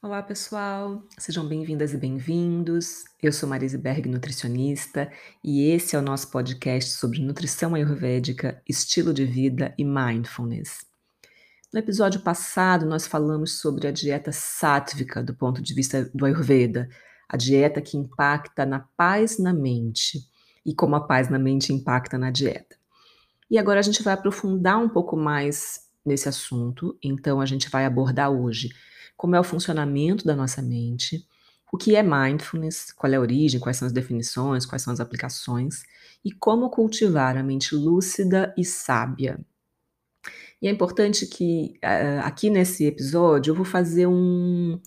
Olá, pessoal! Sejam bem-vindas e bem-vindos. Eu sou Marise Berg, nutricionista, e esse é o nosso podcast sobre nutrição ayurvédica, estilo de vida e mindfulness. No episódio passado, nós falamos sobre a dieta sátvica do ponto de vista do Ayurveda, a dieta que impacta na paz na mente e como a paz na mente impacta na dieta. E agora a gente vai aprofundar um pouco mais nesse assunto, então a gente vai abordar hoje como é o funcionamento da nossa mente, o que é mindfulness, qual é a origem, quais são as definições, quais são as aplicações e como cultivar a mente lúcida e sábia. E é importante que uh, aqui nesse episódio eu vou fazer um,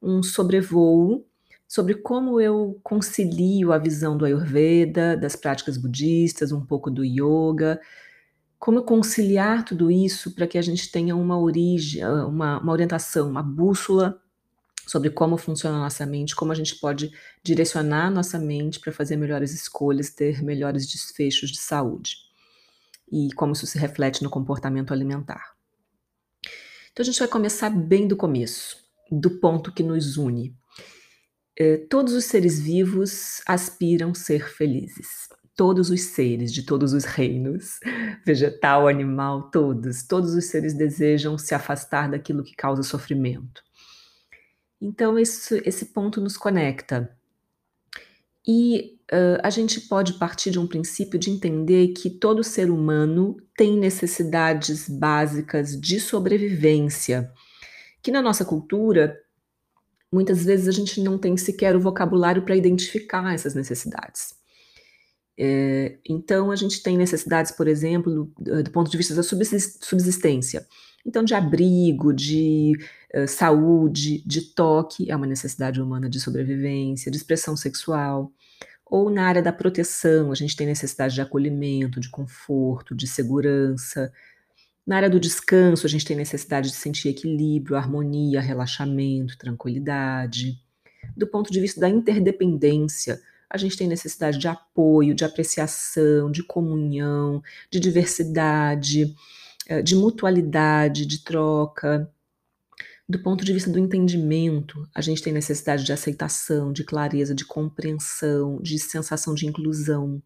um sobrevoo sobre como eu concilio a visão do Ayurveda, das práticas budistas, um pouco do yoga, como conciliar tudo isso para que a gente tenha uma origem, uma, uma orientação, uma bússola sobre como funciona a nossa mente, como a gente pode direcionar a nossa mente para fazer melhores escolhas, ter melhores desfechos de saúde. E como isso se reflete no comportamento alimentar. Então a gente vai começar bem do começo, do ponto que nos une. Eh, todos os seres vivos aspiram ser felizes todos os seres de todos os reinos, vegetal, animal, todos, todos os seres desejam se afastar daquilo que causa sofrimento. Então, esse, esse ponto nos conecta. E uh, a gente pode partir de um princípio de entender que todo ser humano tem necessidades básicas de sobrevivência, que na nossa cultura, muitas vezes a gente não tem sequer o vocabulário para identificar essas necessidades. É, então, a gente tem necessidades, por exemplo, do, do, ponto de vista da subsistência. Então, de abrigo, de uh, saúde, de toque, é uma necessidade humana de sobrevivência, de expressão sexual. Ou na área da proteção, a gente tem necessidade de acolhimento, de conforto, de segurança. Na área do descanso, a gente tem necessidade de sentir equilíbrio, harmonia, relaxamento, tranquilidade. Do ponto de vista da interdependência, a gente tem necessidade de apoio, de apreciação, de comunhão, de diversidade, eh, de mutualidade, de troca. Do ponto de vista do entendimento, a gente tem necessidade de aceitação, de clareza, de compreensão, de sensação de inclusão.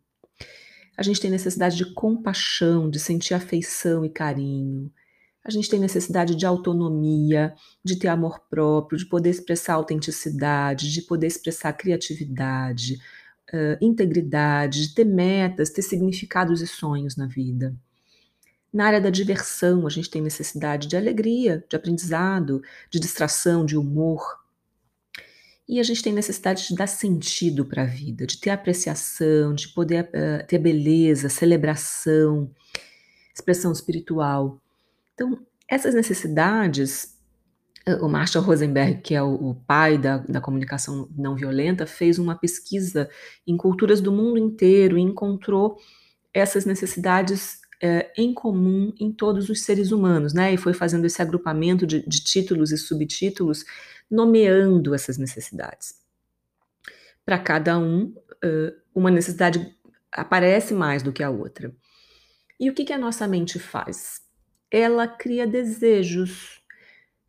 A gente tem necessidade de compaixão, de sentir afeição e carinho. A gente tem necessidade de autonomia, de ter amor próprio, de poder expressar autenticidade, de poder expressar criatividade, uh, integridade, de ter metas, ter significados e sonhos na vida. Na área da diversão, a gente tem necessidade de alegria, de aprendizado, de distração, de humor. E a gente tem necessidade de dar sentido para a vida, de ter apreciação, de poder uh, ter beleza, celebração, expressão espiritual. Então, essas necessidades, o Marshall Rosenberg, que é o, o pai da, da, comunicação não violenta, fez uma pesquisa em culturas do mundo inteiro e encontrou essas necessidades é, em comum em todos os seres humanos, né? E foi fazendo esse agrupamento de, de títulos e subtítulos, nomeando essas necessidades. Para cada um, uma necessidade aparece mais do que a outra. E o que, que a nossa mente faz? Ela cria desejos.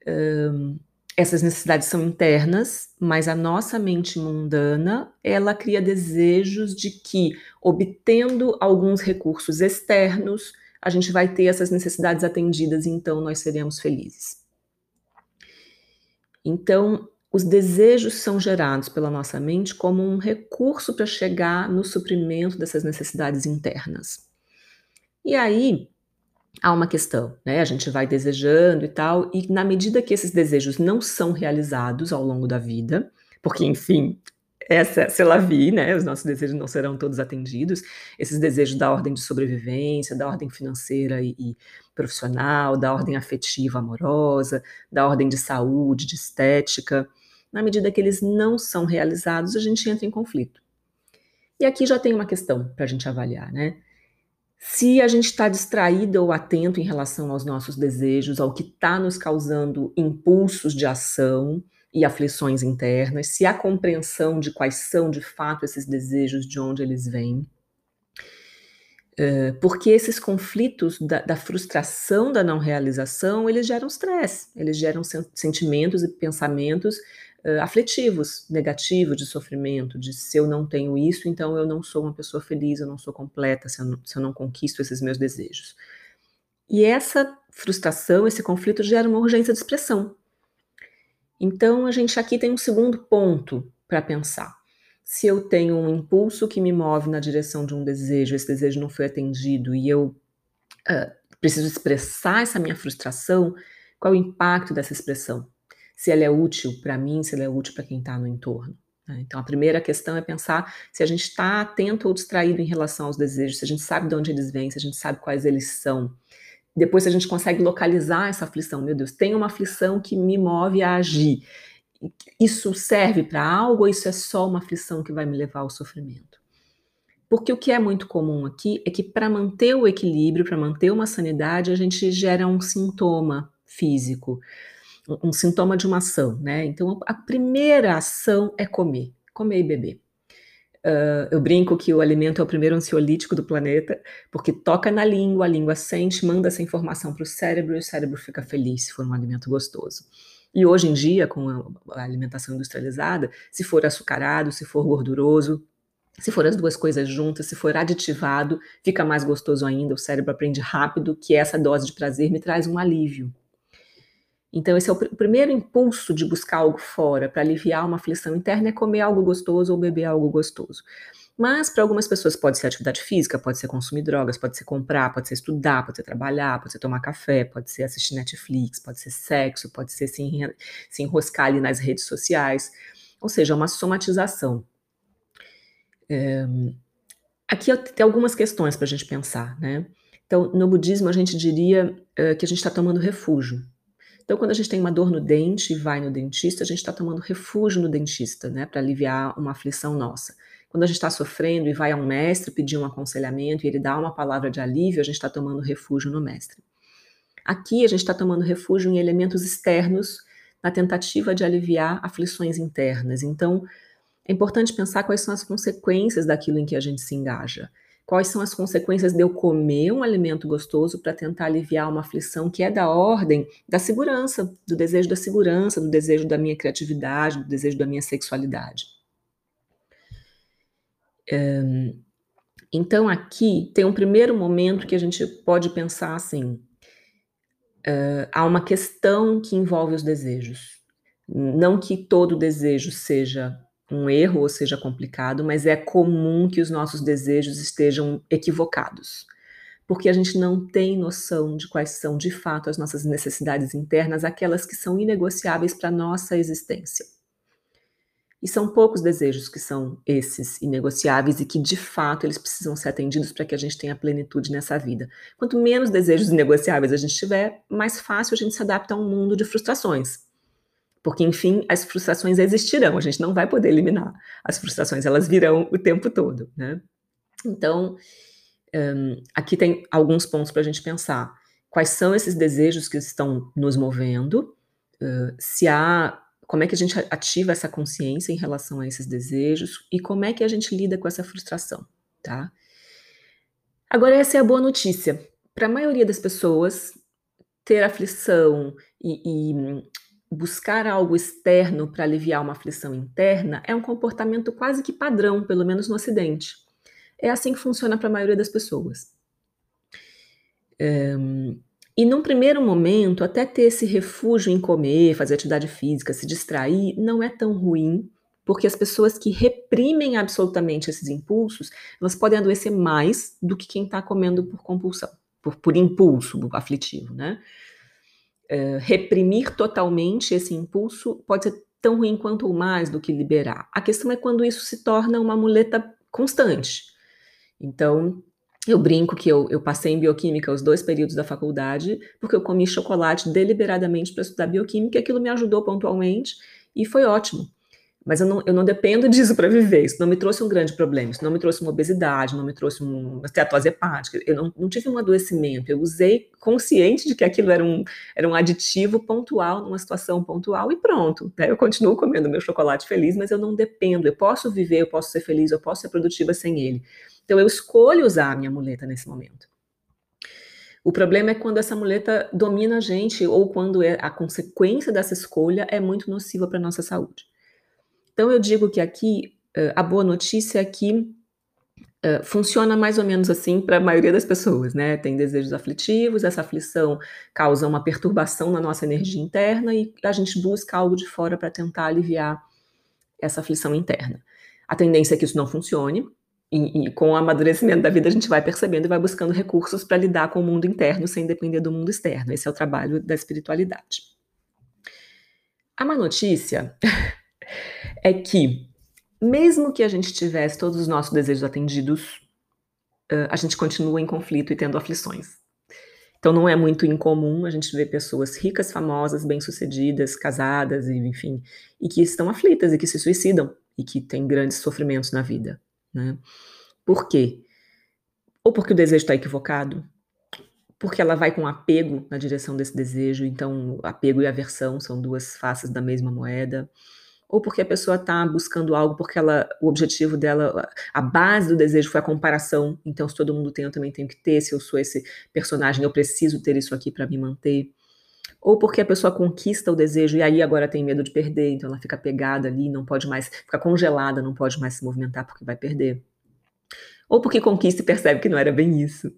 Um, essas necessidades são internas, mas a nossa mente mundana, ela cria desejos de que, obtendo alguns recursos externos, a gente vai ter essas necessidades atendidas e então nós seremos felizes. Então, os desejos são gerados pela nossa mente como um recurso para chegar no suprimento dessas necessidades internas. E aí, há uma questão, né? A gente vai desejando e tal, e na medida que esses desejos não são realizados ao longo da vida, porque, enfim, essa, se ela vi, né? Os nossos desejos não serão todos atendidos. Esses desejos da ordem de sobrevivência, da ordem financeira e, e, profissional, da ordem afetiva, amorosa, da ordem de saúde, de estética. Na medida que eles não são realizados, a gente entra em conflito. E aqui já tem uma questão para a gente avaliar, né? Se a gente está distraída ou atento em relação aos nossos desejos, ao que está nos causando impulsos de ação e aflições internas, se há compreensão de quais são de fato esses desejos, de onde eles vêm, porque esses conflitos da, da, frustração da não realização, eles geram estresse, eles geram sentimentos e pensamentos uh, afetivos, negativos, de sofrimento, de se eu não tenho isso, então eu não sou uma pessoa feliz, eu não sou completa, se eu não, se eu não conquisto esses meus desejos. E essa frustração, esse conflito gera uma urgência de expressão. Então a gente aqui tem um segundo ponto para pensar. Se eu tenho um impulso que me move na direção de um desejo, esse desejo não foi atendido e eu uh, preciso expressar essa minha frustração, qual o impacto dessa expressão? Se ela é útil para mim, se ela é útil para quem está no entorno. Né? Então, a primeira questão é pensar se a gente está atento ou distraído em relação aos desejos, se a gente sabe de onde eles vêm, se a gente sabe quais eles são. Depois, se a gente consegue localizar essa aflição, meu Deus, tem uma aflição que me move a agir. Isso serve para algo ou isso é só uma aflição que vai me levar ao sofrimento? Porque o que é muito comum aqui é que para manter o equilíbrio, para manter uma sanidade, a gente gera um sintoma físico um sintoma de uma ação, né? Então, a primeira ação é comer, comer e beber. Uh, eu brinco que o alimento é o primeiro ansiolítico do planeta, porque toca na língua, a língua sente, manda essa informação para o cérebro e o cérebro fica feliz se for um alimento gostoso. E hoje em dia, com a alimentação industrializada, se for açucarado, se for gorduroso, se for as duas coisas juntas, se for aditivado, fica mais gostoso ainda. O cérebro aprende rápido que essa dose de prazer me traz um alívio. Então, esse é o, pr o primeiro impulso de buscar algo fora para aliviar uma aflição interna é comer algo gostoso ou beber algo gostoso. Mas para algumas pessoas pode ser atividade física, pode ser consumir drogas, pode ser comprar, pode ser estudar, pode ser trabalhar, pode ser tomar café, pode ser assistir Netflix, pode ser sexo, pode ser se, se enroscar ali nas redes sociais. Ou seja, é uma somatização. É, aqui tem algumas questões para a gente pensar, né? Então, no budismo, a gente diria uh, que a gente está tomando refúgio. Então, quando a gente tem uma dor no dente e vai no dentista, a gente está tomando refúgio no dentista, né, para aliviar uma aflição nossa. Quando a gente está sofrendo e vai a um mestre pedir um aconselhamento e ele dá uma palavra de alívio, a gente está tomando refúgio no mestre. Aqui a gente está tomando refúgio em elementos externos na tentativa de aliviar aflições internas. Então, é importante pensar quais são as consequências daquilo em que a gente se engaja quais são as consequências de eu comer um alimento gostoso para tentar aliviar uma aflição que é da ordem da segurança, do desejo da segurança, do desejo da minha criatividade, do desejo da minha sexualidade. Um, então, aqui tem um primeiro momento que a gente pode pensar assim: uh, há uma questão que envolve os desejos. Não que todo desejo seja um erro ou seja complicado, mas é comum que os nossos desejos estejam equivocados, porque a gente não tem noção de quais são de fato as nossas necessidades internas, aquelas que são inegociáveis para a nossa existência. E são poucos desejos que são esses inegociáveis e que de fato eles precisam ser atendidos para que a gente tenha plenitude nessa vida. Quanto menos desejos inegociáveis a gente tiver, mais fácil a gente se adapta a um mundo de frustrações. Porque, enfim, as frustrações existirão, a gente não vai poder eliminar as frustrações, elas virão o tempo todo, né? Então, um, aqui tem alguns pontos para a gente pensar. Quais são esses desejos que estão nos movendo? Uh, se há como é que a gente ativa essa consciência em relação a esses desejos e como é que a gente lida com essa frustração, tá? Agora, essa é a boa notícia. Para a maioria das pessoas, ter aflição e, e buscar algo externo para aliviar uma aflição interna é um comportamento quase que padrão, pelo menos no Ocidente. É assim que funciona para a maioria das pessoas. Um, e num primeiro momento, até ter esse refúgio em comer, fazer atividade física, se distrair, não é tão ruim, porque as pessoas que reprimem absolutamente esses impulsos, elas podem adoecer mais do que quem está comendo por compulsão, por, por impulso aflitivo, né? Eh, reprimir totalmente esse impulso pode ser tão ruim quanto ou mais do que liberar. A questão é quando isso se torna uma muleta constante. Então, eu brinco que eu, eu passei em bioquímica os dois períodos da faculdade, porque eu comi chocolate deliberadamente para estudar bioquímica, aquilo me ajudou pontualmente e foi ótimo. Mas eu não, eu não dependo disso para viver. Isso não me trouxe um grande problema. Isso não me trouxe uma obesidade, não me trouxe uma esteatose hepática. Eu não, não tive um adoecimento. Eu usei consciente de que aquilo era um, era um aditivo pontual, numa situação pontual, e pronto. Né? Eu continuo comendo meu chocolate feliz, mas eu não dependo. Eu posso viver, eu posso ser feliz, eu posso ser produtiva sem ele. Então eu escolho usar a minha muleta nesse momento. O problema é quando essa muleta domina a gente ou quando é, a consequência dessa escolha é muito nociva para a nossa saúde. Então, eu digo que aqui a boa notícia é que uh, funciona mais ou menos assim para a maioria das pessoas, né? Tem desejos aflitivos, essa aflição causa uma perturbação na nossa energia interna e a gente busca algo de fora para tentar aliviar essa aflição interna. A tendência é que isso não funcione, e, e, com o amadurecimento da vida a gente vai percebendo e vai buscando recursos para lidar com o mundo interno sem depender do mundo externo. Esse é o trabalho da espiritualidade. A má notícia é que, mesmo que a gente tivesse todos os nossos desejos atendidos, a gente continua em conflito e tendo aflições. Então não é muito incomum a gente ver pessoas ricas, famosas, bem-sucedidas, casadas, enfim, e que estão aflitas e que se suicidam e que têm grandes sofrimentos na vida. Né? Por quê? Ou porque o desejo está equivocado, porque ela vai com apego na direção desse desejo, então apego e aversão são duas faces da mesma moeda ou porque a pessoa está buscando algo porque ela, o objetivo dela, a base do desejo foi a comparação. Então, se todo mundo tem, eu também tenho que ter. Se eu sou esse personagem, eu preciso ter isso aqui para me manter. Ou porque a pessoa conquista o desejo e aí agora tem medo de perder, então ela fica pegada ali, não pode mais, fica congelada, não pode mais se movimentar porque vai perder. Ou porque conquista e percebe que não era bem isso.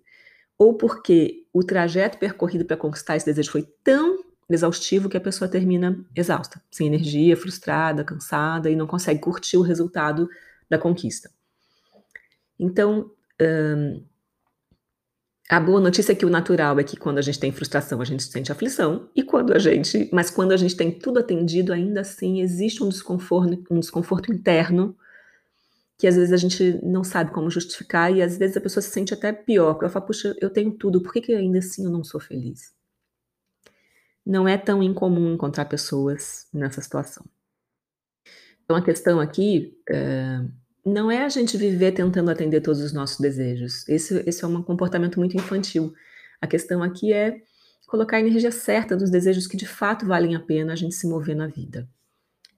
Ou porque o trajeto percorrido para conquistar esse desejo foi tão exaustivo que a pessoa termina exausta, sem energia, frustrada, cansada e não consegue curtir o resultado da conquista. Então, a boa notícia é que o natural é que quando a gente tem frustração, a gente sente aflição, e quando a gente, mas quando a gente tem tudo atendido, ainda assim existe um desconforto, um desconforto interno que às vezes a gente não sabe como justificar e às vezes a pessoa se sente até pior, porque ela fala, puxa, eu tenho tudo, por que, que ainda assim eu não sou feliz? Não é tão incomum encontrar pessoas nessa situação. Então, a questão aqui é, não é a gente viver tentando atender todos os nossos desejos. Esse, esse é um comportamento muito infantil. A questão aqui é colocar a energia certa dos desejos que de fato valem a pena a gente se mover na vida.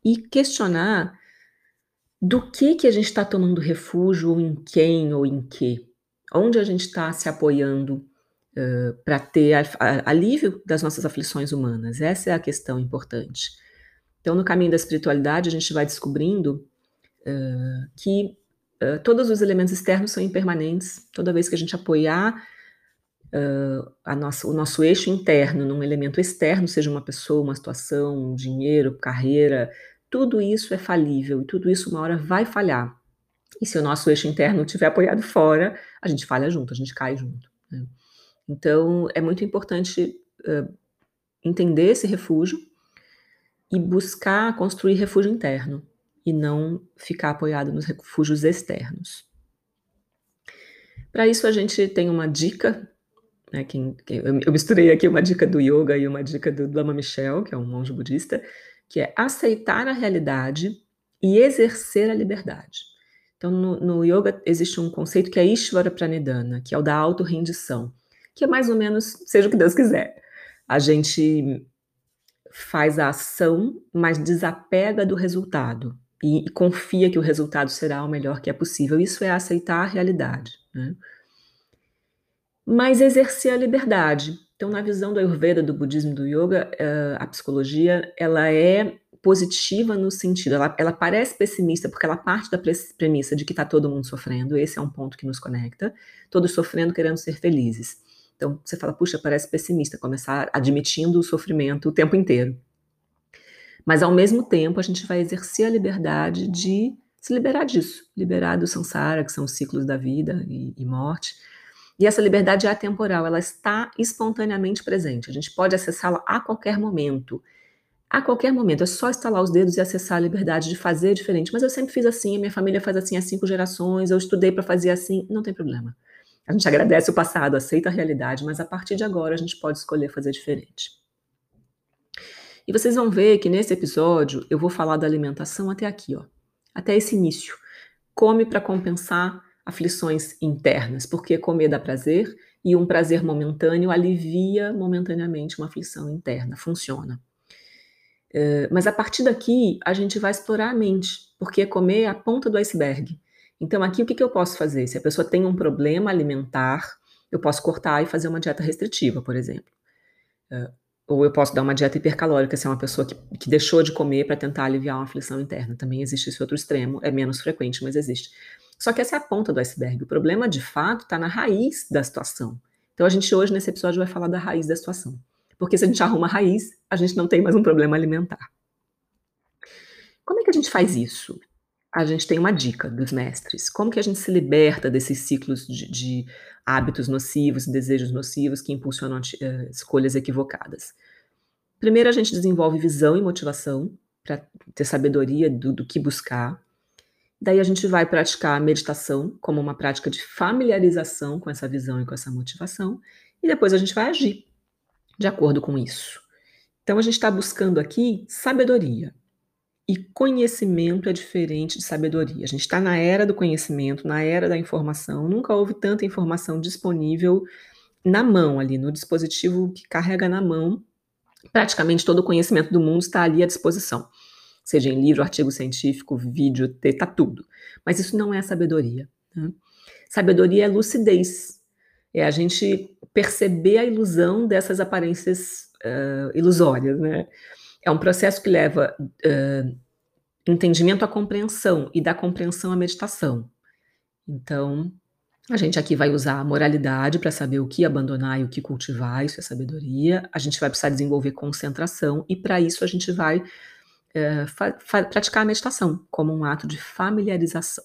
E questionar do que que a gente está tomando refúgio, ou em quem ou em que. Onde a gente está se apoiando para ter a, a, alívio das nossas aflições humanas. Essa é a questão importante. Então, no caminho da espiritualidade, a gente vai descobrindo uh, que uh, todos os elementos externos são impermanentes. Toda vez que a gente apoiar uh, nossa, o nosso eixo interno num elemento externo, seja uma pessoa, uma situação, um dinheiro, carreira, tudo isso é falível e tudo isso uma hora vai falhar. E se o nosso eixo interno estiver apoiado fora, a gente falha junto, a gente cai junto. Né? Então, é muito importante uh, entender esse refúgio e buscar construir refúgio interno e não ficar apoiado nos refúgios externos. Para isso, a gente tem uma dica. Né, quem, quem, eu misturei aqui uma dica do yoga e uma dica do Lama Michel, que é um monge budista, que é aceitar a realidade e exercer a liberdade. Então, no, no yoga existe um conceito que é Ishvara Pranidhana, que é o da auto-rendição que é mais ou menos seja o que Deus quiser. A gente faz a ação, mas desapega do resultado e, e confia que o resultado será o melhor que é possível. Isso é aceitar a realidade. Né? Mas exercer a liberdade. Então, na visão do Ayurveda, do budismo, do yoga, eh, a psicologia ela é positiva no sentido, ela, ela parece pessimista porque ela parte da premissa de que está todo mundo sofrendo, esse é um ponto que nos conecta, todos sofrendo querendo ser felizes. Então você fala, puxa, parece pessimista, começar admitindo o sofrimento o tempo inteiro. Mas ao mesmo tempo a gente vai exercer a liberdade de se liberar disso, liberar do samsara, que são os ciclos da vida e, e morte. E essa liberdade é atemporal, ela está espontaneamente presente. A gente pode acessá-la a qualquer momento. A qualquer momento, é só estalar os dedos e acessar a liberdade de fazer diferente. Mas eu sempre fiz assim, a minha família faz assim há cinco gerações, eu estudei para fazer assim, não tem problema. A gente agradece o passado, aceita a realidade, mas a partir de agora a gente pode escolher fazer diferente. E vocês vão ver que nesse episódio eu vou falar da alimentação até aqui, ó, até esse início. Come para compensar aflições internas, porque comer dá prazer e um prazer momentâneo alivia momentaneamente uma aflição interna, funciona. Uh, mas a partir daqui a gente vai explorar a mente, porque comer é a ponta do iceberg. Então, aqui o que, que eu posso fazer? Se a pessoa tem um problema alimentar, eu posso cortar e fazer uma dieta restritiva, por exemplo. Uh, ou eu posso dar uma dieta hipercalórica se é uma pessoa que, que deixou de comer para tentar aliviar uma aflição interna. Também existe esse outro extremo, é menos frequente, mas existe. Só que essa é a ponta do iceberg. O problema, de fato, está na raiz da situação. Então, a gente hoje, nesse episódio, vai falar da raiz da situação. Porque se a gente arruma a raiz, a gente não tem mais um problema alimentar. Como é que a gente faz isso? A gente tem uma dica dos mestres. Como que a gente se liberta desses ciclos de, de hábitos nocivos, desejos nocivos que impulsionam uh, escolhas equivocadas? Primeiro, a gente desenvolve visão e motivação para ter sabedoria do, do que buscar. Daí a gente vai praticar a meditação como uma prática de familiarização com essa visão e com essa motivação. E depois a gente vai agir de acordo com isso. Então a gente está buscando aqui sabedoria. E conhecimento é diferente de sabedoria. A gente está na era do conhecimento, na era da informação. Nunca houve tanta informação disponível na mão ali, no dispositivo que carrega na mão. Praticamente todo o conhecimento do mundo está ali à disposição. Seja em livro, artigo científico, vídeo, está tudo. Mas isso não é sabedoria. Né? Sabedoria é lucidez. É a gente perceber a ilusão dessas aparências uh, ilusórias, né? É um processo que leva uh, entendimento à compreensão e da compreensão à meditação. Então, a gente aqui vai usar a moralidade para saber o que abandonar e o que cultivar, isso é sabedoria. A gente vai precisar desenvolver concentração e para isso a gente vai uh, praticar a meditação como um ato de familiarização.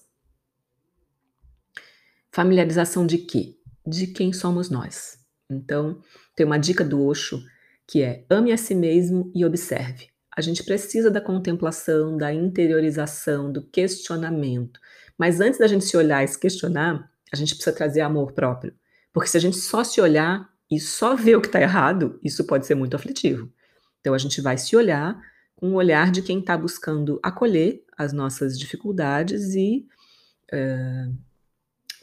Familiarização de quê? De quem somos nós. Então, tem uma dica do Osho que é ame a si mesmo e observe. A gente precisa da contemplação, da interiorização, do questionamento. Mas antes da gente se olhar e se questionar, a gente precisa trazer amor próprio. Porque se a gente só se olhar e só ver o que está errado, isso pode ser muito aflitivo. Então a gente vai se olhar com o olhar de quem está buscando acolher as nossas dificuldades e uh,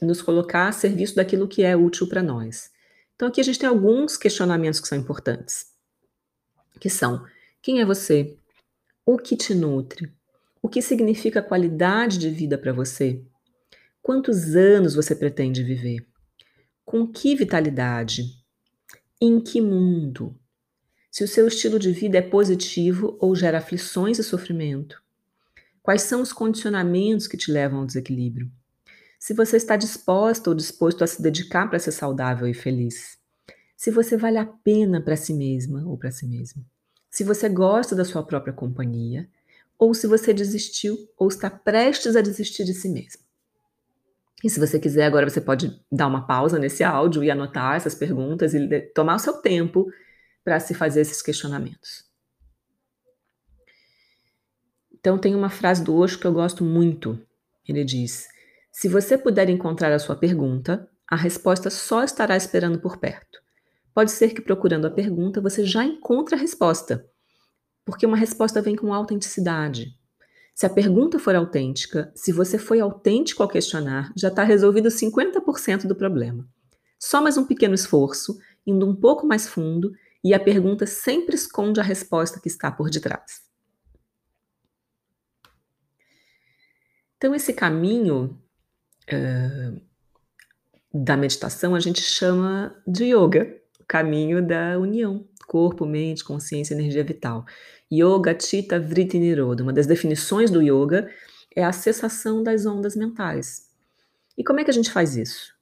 nos colocar a serviço daquilo que é útil para nós. Então aqui a gente tem alguns questionamentos que são importantes que são: quem é você? O que te nutre? O que significa qualidade de vida para você? Quantos anos você pretende viver? Com que vitalidade? Em que mundo? Se o seu estilo de vida é positivo ou gera aflições e sofrimento? Quais são os condicionamentos que te levam ao desequilíbrio? Se você está disposta ou disposto a se dedicar para ser saudável e feliz? Se você vale a pena para si mesma ou para si mesmo, se você gosta da sua própria companhia, ou se você desistiu ou está prestes a desistir de si mesmo. E se você quiser, agora você pode dar uma pausa nesse áudio e anotar essas perguntas e tomar o seu tempo para se fazer esses questionamentos. Então, tem uma frase do Osho que eu gosto muito. Ele diz: Se você puder encontrar a sua pergunta, a resposta só estará esperando por perto. Pode ser que procurando a pergunta você já encontre a resposta, porque uma resposta vem com autenticidade. Se a pergunta for autêntica, se você foi autêntico ao questionar, já está resolvido 50% do problema. Só mais um pequeno esforço, indo um pouco mais fundo, e a pergunta sempre esconde a resposta que está por detrás. Então, esse caminho uh, da meditação a gente chama de yoga caminho da união, corpo, mente, consciência, energia vital. Yoga Chitta Vritti Niroda, uma das definições do yoga é a cessação das ondas mentais. E como é que a gente faz isso?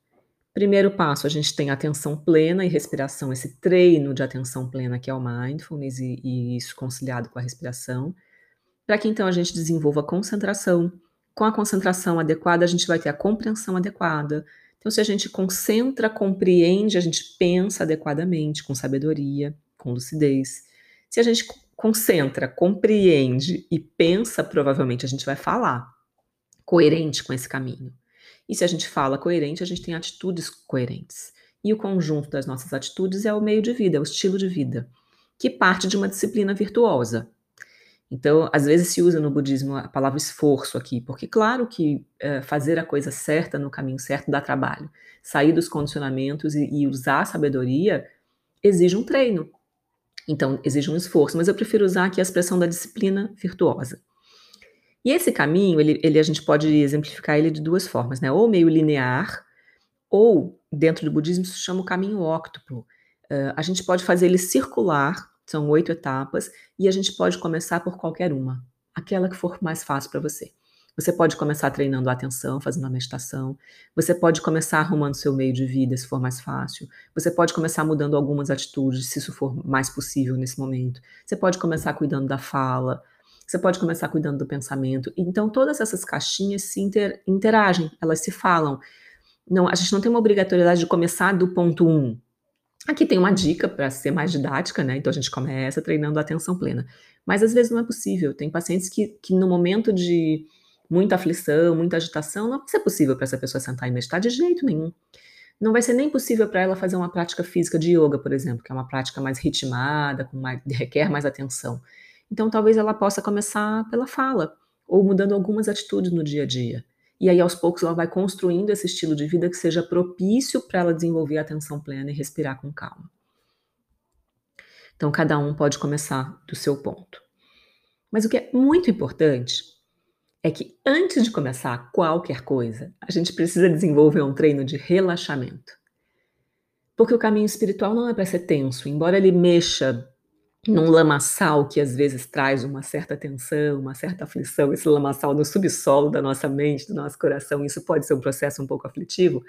Primeiro passo, a gente tem atenção plena e respiração, esse treino de atenção plena que é o mindfulness e, e isso conciliado com a respiração, para que então a gente desenvolva concentração. Com a concentração adequada, a gente vai ter a compreensão adequada, então, se a gente concentra, compreende, a gente pensa adequadamente, com sabedoria, com lucidez. Se a gente concentra, compreende e pensa, provavelmente a gente vai falar coerente com esse caminho. E se a gente fala coerente, a gente tem atitudes coerentes. E o conjunto das nossas atitudes é o meio de vida, é o estilo de vida. que parte de uma disciplina virtuosa. Então, às vezes se usa no budismo a palavra esforço aqui, porque claro que é, fazer a coisa certa no caminho certo dá trabalho. Sair dos condicionamentos e, e usar a sabedoria exige um treino. Então, exige um esforço, mas eu prefiro usar aqui a expressão da disciplina virtuosa. E esse caminho, ele, ele, a gente pode exemplificar ele de duas formas, né? Ou meio linear, ou dentro do budismo se chama o caminho óctuplo. Uh, a gente pode fazer ele circular, são oito etapas, e a gente pode começar por qualquer uma, aquela que for mais fácil para você. Você pode começar treinando a atenção, fazendo a meditação. Você pode começar arrumando seu meio de vida, se for mais fácil. Você pode começar mudando algumas atitudes, se isso for mais possível nesse momento. Você pode começar cuidando da fala. Você pode começar cuidando do pensamento. Então, todas essas caixinhas se inter, interagem, elas se falam. Não, a gente não tem uma obrigatoriedade de começar do ponto 1. Um. Aqui tem uma dica para ser mais didática, né? Então a gente começa treinando a atenção plena. Mas às vezes não é possível. Tem pacientes que, que no momento de muita aflição, muita agitação, não vai ser possível para essa pessoa sentar e meditar de jeito nenhum. Não vai ser nem possível para ela fazer uma prática física de yoga, por exemplo, que é uma prática mais ritmada, com mais, requer mais atenção. Então, talvez ela possa começar pela fala, ou mudando algumas atitudes no dia a dia. E aí, aos poucos, ela vai construindo esse estilo de vida que seja propício para ela desenvolver a atenção plena e respirar com calma. Então, cada um pode começar do seu ponto. Mas o que é muito importante é que antes de começar qualquer coisa, a gente precisa desenvolver um treino de relaxamento. Porque o caminho espiritual não é para ser tenso, embora ele mexa num lamaçal que às vezes traz uma certa tensão, uma certa aflição, esse lamaçal no subsolo da nossa mente, do nosso coração, isso pode ser um processo um pouco aflitivo,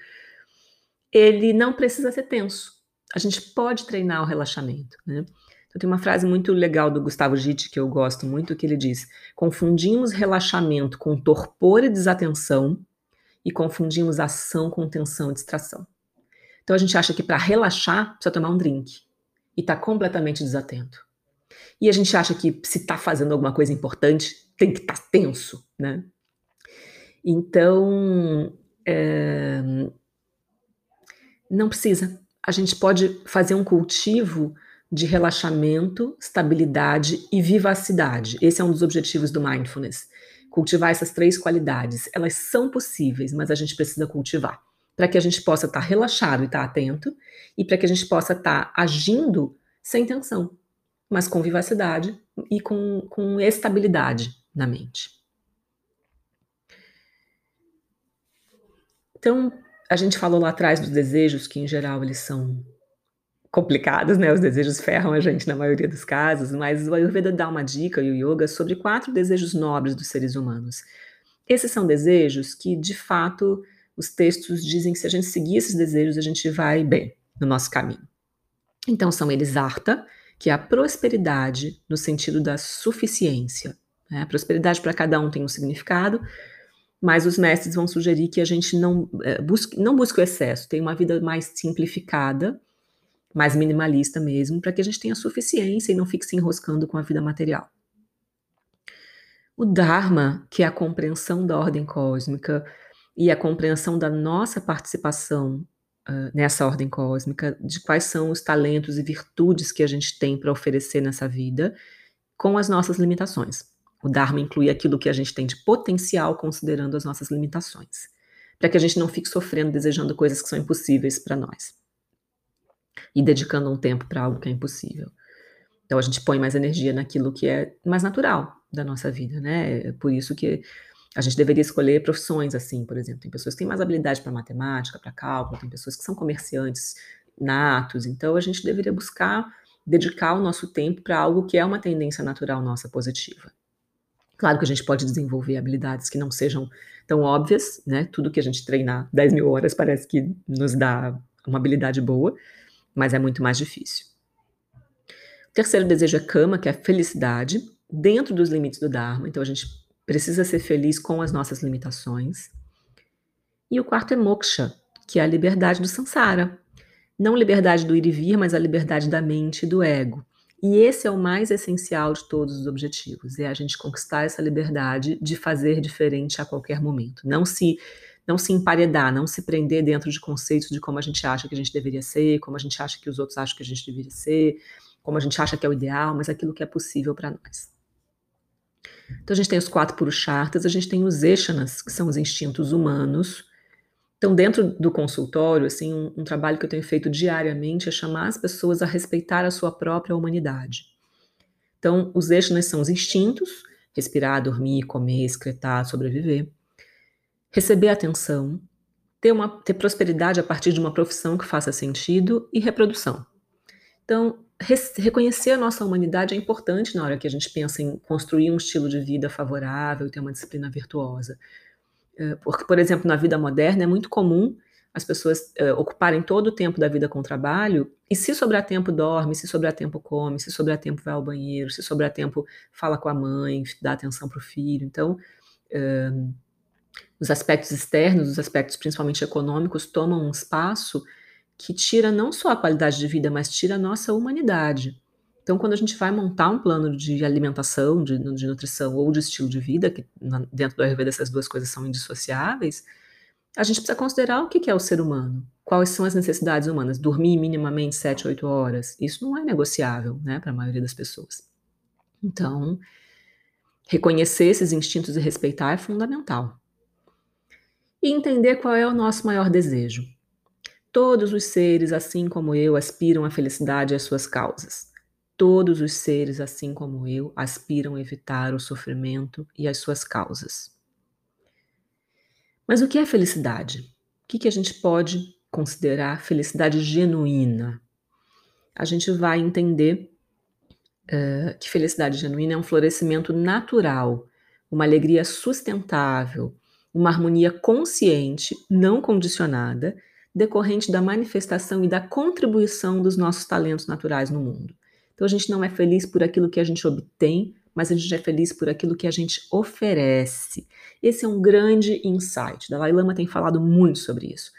ele não precisa ser tenso. A gente pode treinar o relaxamento, né? Então, tem uma frase muito legal do Gustavo Gitt que eu gosto muito, que ele diz: confundimos relaxamento com torpor e desatenção e confundimos ação com tensão e distração. Então a gente acha que para relaxar precisa tomar um drink e está completamente desatento. E a gente acha que se está fazendo alguma coisa importante, tem que estar tá tenso, né? Então, é, não precisa. A gente pode fazer um cultivo de relaxamento, estabilidade e vivacidade. Esse é um dos objetivos do mindfulness. Cultivar essas três qualidades. Elas são possíveis, mas a gente precisa cultivar para que a gente possa estar tá relaxado e estar tá atento, e para que a gente possa estar tá agindo sem tensão, mas com vivacidade e com, com estabilidade na mente. Então, a gente falou lá atrás dos desejos, que em geral eles são complicados, né? Os desejos ferram a gente na maioria dos casos, mas o Ayurveda dá uma dica e o Yoga sobre quatro desejos nobres dos seres humanos. Esses são desejos que, de fato, os textos dizem que se a gente seguir esses desejos, a gente vai bem no nosso caminho. Então, são eles arta, que é a prosperidade no sentido da suficiência. Né? A prosperidade para cada um tem um significado, mas os mestres vão sugerir que a gente não, é, busque, não busque o excesso, tenha uma vida mais simplificada, mais minimalista mesmo, para que a gente tenha suficiência e não fique se enroscando com a vida material. O Dharma, que é a compreensão da ordem cósmica, e a compreensão da nossa participação uh, nessa ordem cósmica, de quais são os talentos e virtudes que a gente tem para oferecer nessa vida, com as nossas limitações. O Dharma inclui aquilo que a gente tem de potencial, considerando as nossas limitações, para que a gente não fique sofrendo, desejando coisas que são impossíveis para nós e dedicando um tempo para algo que é impossível. Então a gente põe mais energia naquilo que é mais natural da nossa vida, né? É por isso que a gente deveria escolher profissões assim, por exemplo. Tem pessoas que têm mais habilidade para matemática, para cálculo, tem pessoas que são comerciantes natos. Então, a gente deveria buscar dedicar o nosso tempo para algo que é uma tendência natural nossa positiva. Claro que a gente pode desenvolver habilidades que não sejam tão óbvias, né? Tudo que a gente treinar 10 mil horas parece que nos dá uma habilidade boa, mas é muito mais difícil. O terceiro desejo é cama, que é felicidade, dentro dos limites do Dharma. Então a gente precisa ser feliz com as nossas limitações. E o quarto é moksha, que é a liberdade do samsara. Não liberdade do ir e vir, mas a liberdade da mente e do ego. E esse é o mais essencial de todos os objetivos, é a gente conquistar essa liberdade de fazer diferente a qualquer momento. Não se não se emparedar, não se prender dentro de conceitos de como a gente acha que a gente deveria ser, como a gente acha que os outros acham que a gente deveria ser, como a gente acha que é o ideal, mas aquilo que é possível para nós. Então a gente tem os quatro purushartas, a gente tem os eshanas, que são os instintos humanos. Então dentro do consultório, assim, um, um trabalho que eu tenho feito diariamente é chamar as pessoas a respeitar a sua própria humanidade. Então os eshanas são os instintos, respirar, dormir, comer, excretar, sobreviver. Receber atenção, ter, uma, ter prosperidade a partir de uma profissão que faça sentido e reprodução. Então, reconhecer a nossa humanidade é importante na hora que a gente pensa em construir um estilo de vida favorável e ter uma disciplina virtuosa. É, porque, por exemplo, na vida moderna é muito comum as pessoas uh, ocuparem todo o tempo da vida com trabalho e se sobrar tempo dorme, se sobrar tempo come, se sobrar tempo vai ao banheiro, se sobrar tempo fala com a mãe, dá atenção para o filho. Então, uh, os aspectos externos, os aspectos principalmente econômicos, tomam um espaço que tira não só a qualidade de vida, mas tira a nossa humanidade. Então, quando a gente vai montar um plano de alimentação, de, de nutrição ou de estilo de vida, que na, dentro do Ayurveda essas duas coisas são indissociáveis, a gente precisa considerar o que é o ser humano, quais são as necessidades humanas. Dormir minimamente 7, 8 horas, isso não é negociável né, para a maioria das pessoas. Então, reconhecer esses instintos e respeitar é fundamental. E entender qual é o nosso maior desejo. Todos os seres, assim como eu, aspiram à felicidade e às suas causas. Todos os seres, assim como eu, aspiram a evitar o sofrimento e as suas causas. Mas o que é felicidade? O que, que a gente pode considerar felicidade genuína? A gente vai entender uh, que felicidade genuína é um florescimento natural, uma alegria sustentável, uma harmonia consciente, não condicionada, decorrente da manifestação e da contribuição dos nossos talentos naturais no mundo. Então a gente não é feliz por aquilo que a gente obtém, mas a gente é feliz por aquilo que a gente oferece. Esse é um grande insight. Dalai Lama tem falado muito sobre isso.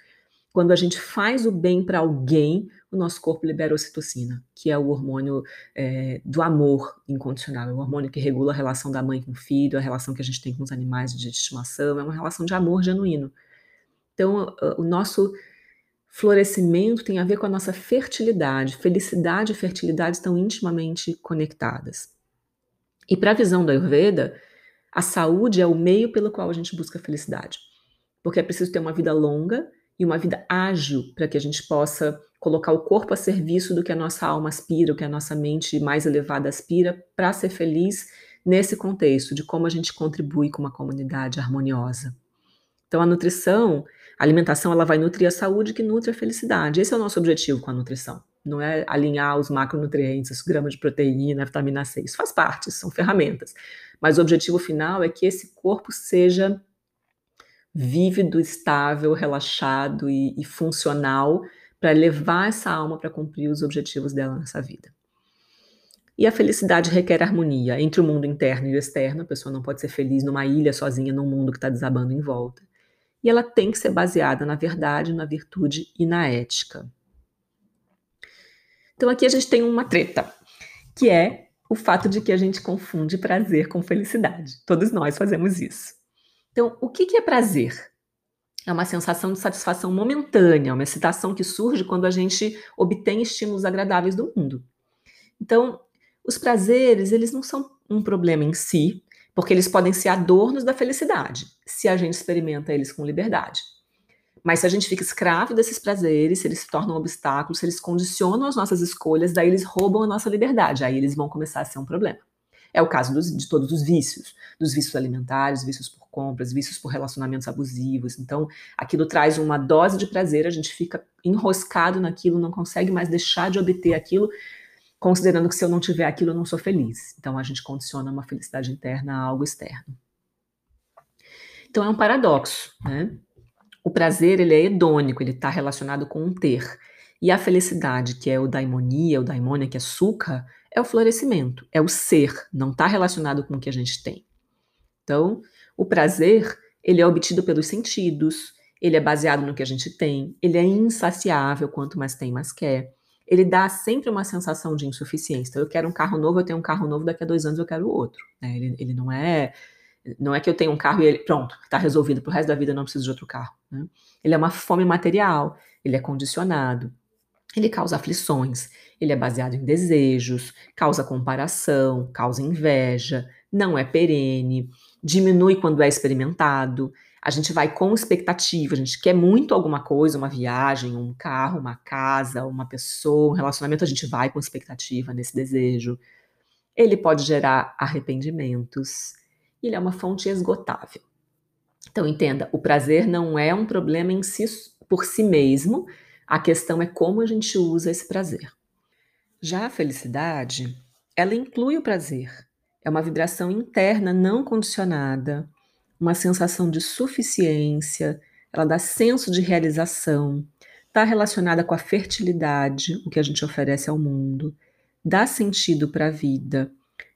Quando a gente faz o bem para alguém, o nosso corpo libera ocitocina, que é o hormônio é, do amor incondicional, é o hormônio que regula a relação da mãe com o filho, a relação que a gente tem com os animais de estimação, é uma relação de amor genuíno. Então, o nosso Florescimento tem a ver com a nossa fertilidade. Felicidade e fertilidade estão intimamente conectadas. E para a visão da Ayurveda, a saúde é o meio pelo qual a gente busca a felicidade. Porque é preciso ter uma vida longa e uma vida ágil para que a gente possa colocar o corpo a serviço do que a nossa alma aspira, o que a nossa mente mais elevada aspira, para ser feliz nesse contexto de como a gente contribui com uma comunidade harmoniosa. Então, a nutrição a alimentação ela vai nutrir a saúde que nutre a felicidade. Esse é o nosso objetivo com a nutrição. Não é alinhar os macronutrientes, gramas de proteína, vitamina C. Isso faz parte, são ferramentas. Mas o objetivo final é que esse corpo seja vívido, estável, relaxado e, e funcional para levar essa alma para cumprir os objetivos dela nessa vida. E a felicidade requer harmonia entre o mundo interno e o externo. A pessoa não pode ser feliz numa ilha sozinha num mundo que está desabando em volta e ela tem que ser baseada na verdade, na virtude e na ética. Então aqui a gente tem uma treta, que é o fato de que a gente confunde prazer com felicidade. Todos nós fazemos isso. Então, o que é prazer? É uma sensação de satisfação momentânea, uma excitação que surge quando a gente obtém estímulos agradáveis do mundo. Então, os prazeres, eles não são um problema em si, porque eles podem ser adornos da felicidade, se a gente experimenta eles com liberdade. Mas se a gente fica escravo desses prazeres, se eles se tornam obstáculos, se eles condicionam as nossas escolhas, daí eles roubam a nossa liberdade, aí eles vão começar a ser um problema. É o caso dos, de todos os vícios, dos vícios alimentares, vícios por compras, vícios por relacionamentos abusivos. Então, aquilo traz uma dose de prazer, a gente fica enroscado naquilo, não consegue mais deixar de obter aquilo, considerando que se eu não tiver aquilo, eu não sou feliz. Então a gente condiciona uma felicidade interna a algo externo. Então é um paradoxo, né? O prazer ele é hedônico, ele está relacionado com um ter. E a felicidade, que é o daimonia, o daimonia, que é suca, é o florescimento, é o ser, não está relacionado com o que a gente tem. Então, o prazer, ele é obtido pelos sentidos, ele é baseado no que a gente tem, ele é insaciável, quanto mais tem, mais quer ele dá sempre uma sensação de insuficiência. Então, eu quero um carro novo, eu tenho um carro novo, daqui a dois anos eu quero outro. Né? Ele, ele, não é não é que eu tenho um carro e ele, pronto, está resolvido, para o resto da vida eu não preciso de outro carro. Né? Ele é uma fome material, ele é condicionado. ele causa aflições, ele é baseado em desejos, causa comparação, causa inveja, não é perene, diminui quando é experimentado. A gente vai com expectativa, a gente quer muito alguma coisa, uma viagem, um carro, uma casa, uma pessoa, um relacionamento, a gente vai com expectativa nesse desejo. Ele pode gerar arrependimentos. Ele é uma fonte esgotável. Então entenda, o prazer não é um problema em si por si mesmo, a questão é como a gente usa esse prazer. Já a felicidade, ela inclui o prazer. É uma vibração interna não condicionada, uma sensação de suficiência, ela dá senso de realização, está relacionada com a fertilidade, o que a gente oferece ao mundo, dá sentido para a vida,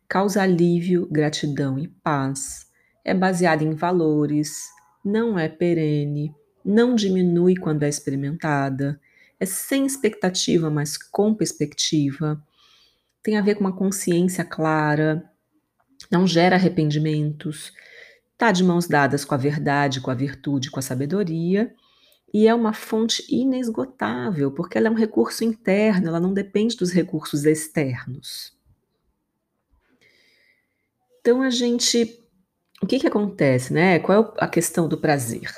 causa alívio, gratidão e paz, é baseada em valores, não é perene, não diminui quando é experimentada, é sem expectativa, mas com perspectiva, tem a ver com uma consciência clara, não gera arrependimentos, está de mãos dadas com a verdade, com a virtude, com a sabedoria, e é uma fonte inesgotável, porque ela é um recurso interno, ela não depende dos recursos externos. Então a gente, o que que acontece, né? Qual é a questão do prazer?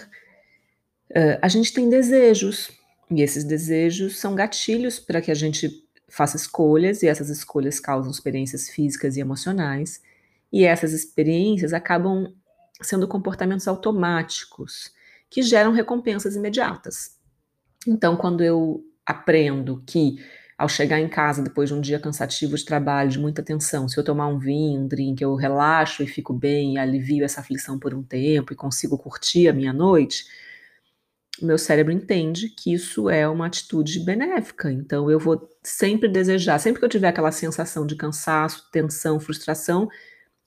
Uh, a gente tem desejos, e esses desejos são gatilhos para que a gente faça escolhas, e essas escolhas causam experiências físicas e emocionais, e essas experiências acabam sendo comportamentos automáticos que geram recompensas imediatas. Então, quando eu aprendo que ao chegar em casa depois de um dia cansativo de trabalho, de muita tensão, se eu tomar um vinho, um drink, eu relaxo e fico bem, e alivio essa aflição por um tempo e consigo curtir a minha noite, o meu cérebro entende que isso é uma atitude benéfica. Então eu vou sempre desejar, sempre que eu tiver aquela sensação de cansaço, tensão, frustração,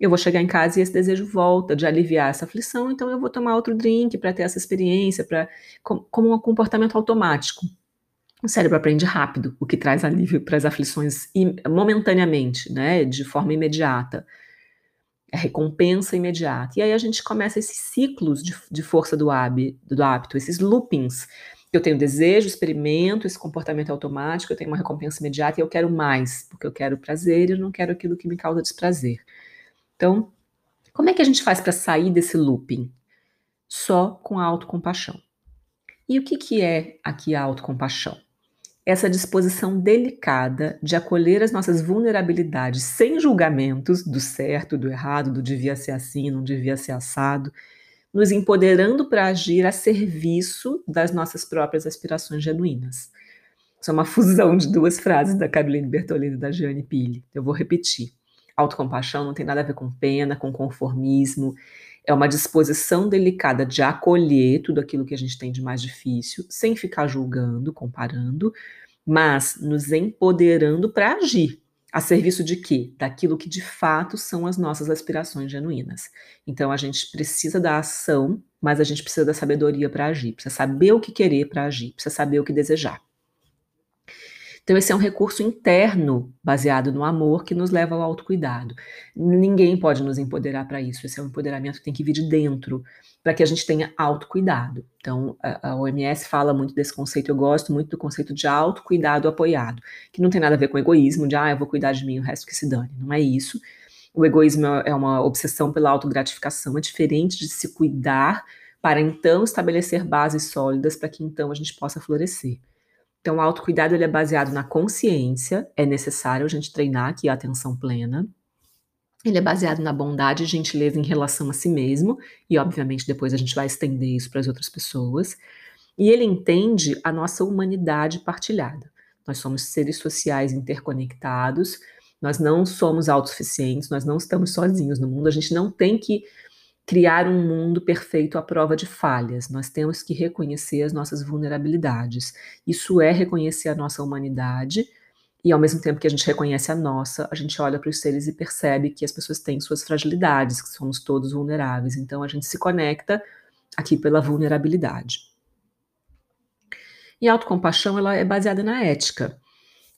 eu vou chegar em casa e esse desejo volta de aliviar essa aflição, então eu vou tomar outro drink para ter essa experiência, para como um comportamento automático. O cérebro aprende rápido, o que traz alívio para as aflições momentaneamente, né, de forma imediata é recompensa imediata. E aí a gente começa esses ciclos de, de força do, hábito, do hábito, esses loopings. Eu tenho desejo, experimento, esse comportamento automático, eu tenho uma recompensa imediata e eu quero mais, porque eu quero prazer e eu não quero aquilo que me causa desprazer. Então, como é que a gente faz para sair desse looping? Só com a autocompaixão. E o que, que é aqui a autocompaixão? essa disposição delicada de acolher as nossas vulnerabilidades sem julgamentos do certo, do errado, do devia ser assim, não devia ser assado, nos empoderando para agir a serviço das nossas próprias aspirações genuínas. Isso é uma fusão de duas frases da Caroline Bertolini e da Jeanne Pille. Eu vou repetir. Autocompaixão não tem nada a ver com pena, com conformismo. É uma disposição delicada de acolher tudo aquilo que a gente tem de mais difícil, sem ficar julgando, comparando, mas nos empoderando para agir. A serviço de quê? Daquilo que de fato são as nossas aspirações genuínas. Então a gente precisa da ação, mas a gente precisa da sabedoria para agir, precisa saber o que querer para agir, precisa saber o que desejar. Então, esse é um recurso interno, baseado no amor, que nos leva ao autocuidado. Ninguém pode nos empoderar para isso. Esse é um empoderamento que tem que vir de dentro, para que a gente tenha autocuidado. Então, a, OMS fala muito desse conceito, eu gosto muito do conceito de autocuidado apoiado, que não tem nada a ver com egoísmo, de, ah, eu vou cuidar de mim, o resto que se dane. Não é isso. O egoísmo é uma obsessão pela autogratificação, é diferente de se cuidar para então estabelecer bases sólidas para que então a gente possa florescer. Então, o autocuidado ele é baseado na consciência, é necessário a gente treinar aqui a atenção plena. Ele é baseado na bondade e gentileza em relação a si mesmo, e obviamente depois a gente vai estender isso para as outras pessoas. E ele entende a nossa humanidade partilhada. Nós somos seres sociais interconectados, nós não somos autossuficientes, nós não estamos sozinhos no mundo, a gente não tem que criar um mundo perfeito à prova de falhas. Nós temos que reconhecer as nossas vulnerabilidades. Isso é reconhecer a nossa humanidade e ao mesmo tempo que a gente reconhece a nossa, a gente olha para os seres e percebe que as pessoas têm suas fragilidades, que somos todos vulneráveis. Então a gente se conecta aqui pela vulnerabilidade. E a autocompaixão ela é baseada na ética.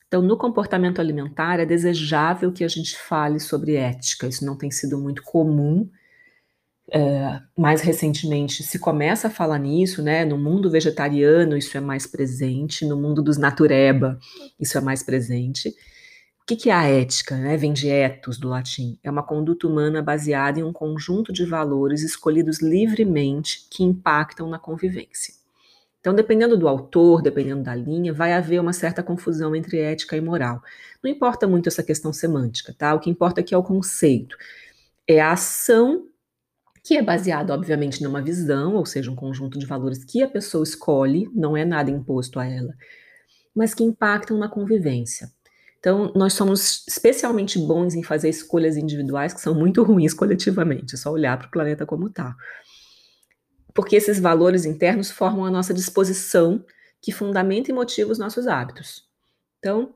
Então, no comportamento alimentar, é desejável que a gente fale sobre ética. Isso não tem sido muito comum é, mais recentemente se começa a falar nisso, né? No mundo vegetariano isso é mais presente, no mundo dos natureba isso é mais presente. O que, que é a ética? Né? Vem de ethos, do latim. É uma conduta humana baseada em um conjunto de valores escolhidos livremente que impactam na convivência. Então, dependendo do autor, dependendo da linha, vai haver uma certa confusão entre ética e moral. Não importa muito essa questão semântica, tá? O que importa aqui é o conceito. É a ação que é baseada, obviamente, numa visão, ou seja, um conjunto de valores que a pessoa escolhe, não é nada imposto a ela, mas que impactam na convivência. Então, nós somos especialmente bons em fazer escolhas individuais que são muito ruins coletivamente, é só olhar para o planeta como está porque esses valores internos formam a nossa disposição que fundamenta e motiva os nossos hábitos. Então,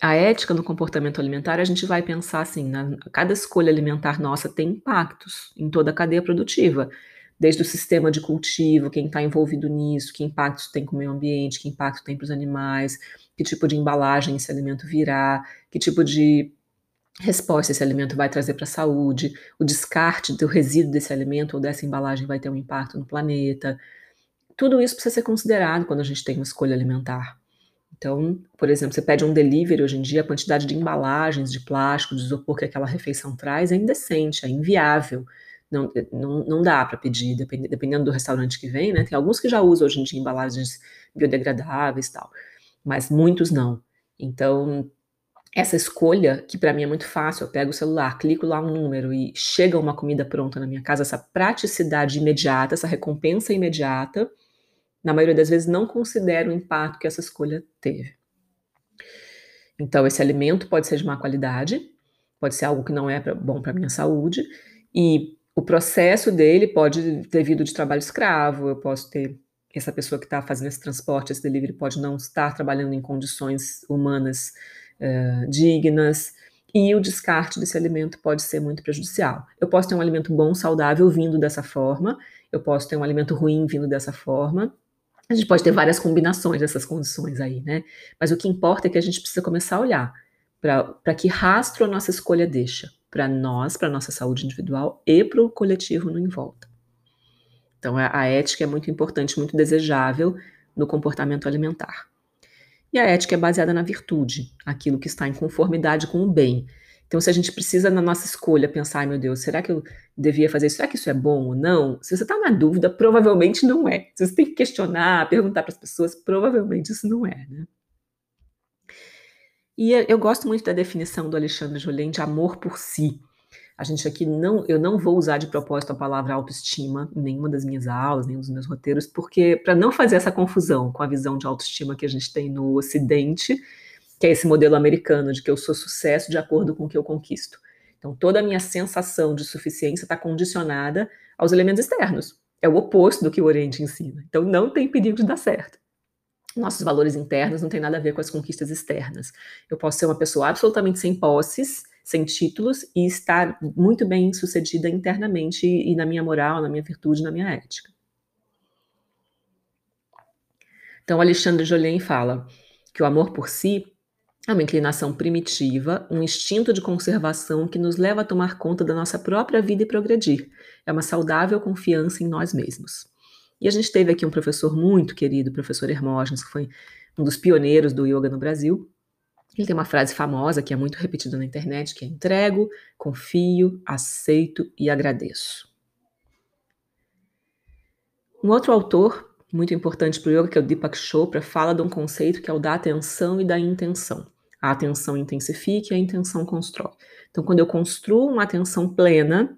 a ética no comportamento alimentar, a gente vai pensar assim, na, cada escolha alimentar nossa tem impactos em toda a cadeia produtiva, desde o sistema de cultivo, quem está envolvido nisso, que impactos tem com o meio ambiente, que impacto tem para os animais, que tipo de embalagem esse alimento virá, que tipo de resposta esse alimento vai trazer para a saúde, o descarte do resíduo desse alimento ou dessa embalagem vai ter um impacto no planeta. Tudo isso precisa ser considerado quando a gente tem uma escolha alimentar. Então, por exemplo, você pede um delivery hoje em dia, a quantidade de embalagens de plástico, de isopor que aquela refeição traz é indecente, é inviável. Não, não, não dá para pedir, dependendo do restaurante que vem, né? Tem alguns que já usam hoje em dia embalagens biodegradáveis e tal, mas muitos não. Então, essa escolha, que para mim é muito fácil, eu pego o celular, clico lá um número e chega uma comida pronta na minha casa, essa praticidade imediata, essa recompensa imediata, na maioria das vezes não considero o impacto que essa escolha teve. Então, esse alimento pode ser de má qualidade, pode ser algo que não é pra, bom para minha saúde, e o processo dele pode ter vindo de trabalho escravo, eu posso ter essa pessoa que está fazendo esse transporte, esse delivery, pode não estar trabalhando em condições humanas uh, dignas, e o descarte desse alimento pode ser muito prejudicial. Eu posso ter um alimento bom, saudável, vindo dessa forma, eu posso ter um alimento ruim vindo dessa forma. A gente pode ter várias combinações dessas condições aí, né? Mas o que importa é que a gente precisa começar a olhar para que rastro a nossa escolha deixa, para nós, para nossa saúde individual e para o coletivo no em volta. Então, a, a ética é muito importante, muito desejável no comportamento alimentar. E a ética é baseada na virtude, aquilo que está em conformidade com o bem. Então, se a gente precisa, na nossa escolha, pensar, meu Deus, será que eu devia fazer isso? Será que isso é bom ou não? Se você está na dúvida, provavelmente não é. Se você tem que questionar, perguntar para as pessoas, provavelmente isso não é, né? E eu gosto muito da definição do Alexandre Jolien de amor por si. A gente aqui não, eu não vou usar de propósito a palavra autoestima em nenhuma das minhas aulas, nenhum dos meus roteiros, porque para não fazer essa confusão com a visão de autoestima que a gente tem no Ocidente, que é esse modelo americano de que eu sou sucesso de acordo com o que eu conquisto. Então, toda a minha sensação de suficiência está condicionada aos elementos externos. É o oposto do que o Oriente ensina. Então, não tem perigo de dar certo. Nossos valores internos não têm nada a ver com as conquistas externas. Eu posso ser uma pessoa absolutamente sem posses, sem títulos e estar muito bem sucedida internamente e, na minha moral, na minha virtude, na minha ética. Então, Alexandre Jolien fala que o amor por si é uma inclinação primitiva, um instinto de conservação que nos leva a tomar conta da nossa própria vida e progredir. É uma saudável confiança em nós mesmos. E a gente teve aqui um professor muito querido, o professor Hermógenes, que foi um dos pioneiros do yoga no Brasil, ele tem uma frase famosa que é muito repetida na internet, que é entrego, confio, aceito e agradeço. Um outro autor muito importante para o yoga, que é o Deepak Chopra, fala de um conceito que é o da atenção e da intenção. A atenção intensifica e a intenção constrói. Então, quando eu construo uma atenção plena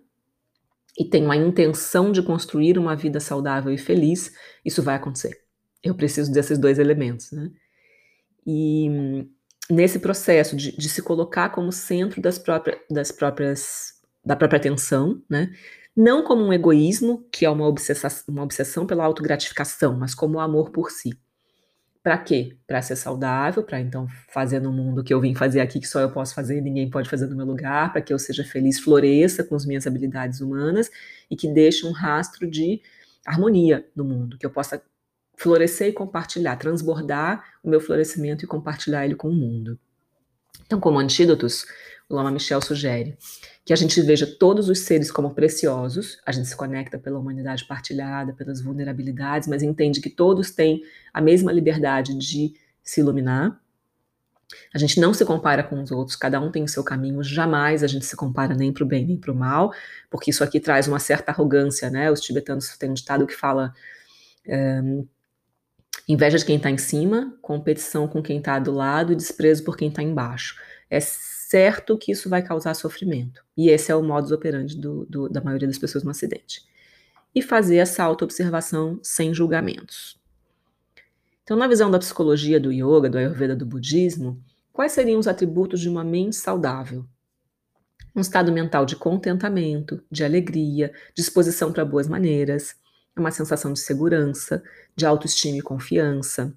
e tenho a intenção de construir uma vida saudável e feliz, isso vai acontecer. Eu preciso desses dois elementos, né? E nesse processo de, de, se colocar como centro das, das próprias da própria atenção, né? Não como um egoísmo, que é uma obsessão, uma obsessão pela autogratificação, mas como o amor por si. Para quê? Para ser saudável, para então fazer no mundo que eu vim fazer aqui, que só eu posso fazer, ninguém pode fazer no meu lugar, para que eu seja feliz, floresça com as minhas habilidades humanas e que deixe um rastro de harmonia no mundo, que eu possa florescer e compartilhar, transbordar o meu florescimento e compartilhar ele com o mundo. Então, como antídotos, o Lama Michel sugere que a gente veja todos os seres como preciosos, a gente se conecta pela humanidade partilhada, pelas vulnerabilidades, mas entende que todos têm a mesma liberdade de se iluminar. A gente não se compara com os outros, cada um tem o seu caminho, jamais a gente se compara nem para o bem nem para o mal, porque isso aqui traz uma certa arrogância, né? Os tibetanos têm um ditado que fala um, inveja de quem está em cima, competição com quem está do lado e desprezo por quem está embaixo. É certo que isso vai causar sofrimento. E esse é o modus operandi do, do, da maioria das pessoas no acidente. E fazer essa autoobservação sem julgamentos. Então, na visão da psicologia, do yoga, do ayurveda, do budismo, quais seriam os atributos de uma mente saudável? Um estado mental de contentamento, de alegria, disposição para boas maneiras, é uma sensação de segurança, de autoestima e confiança,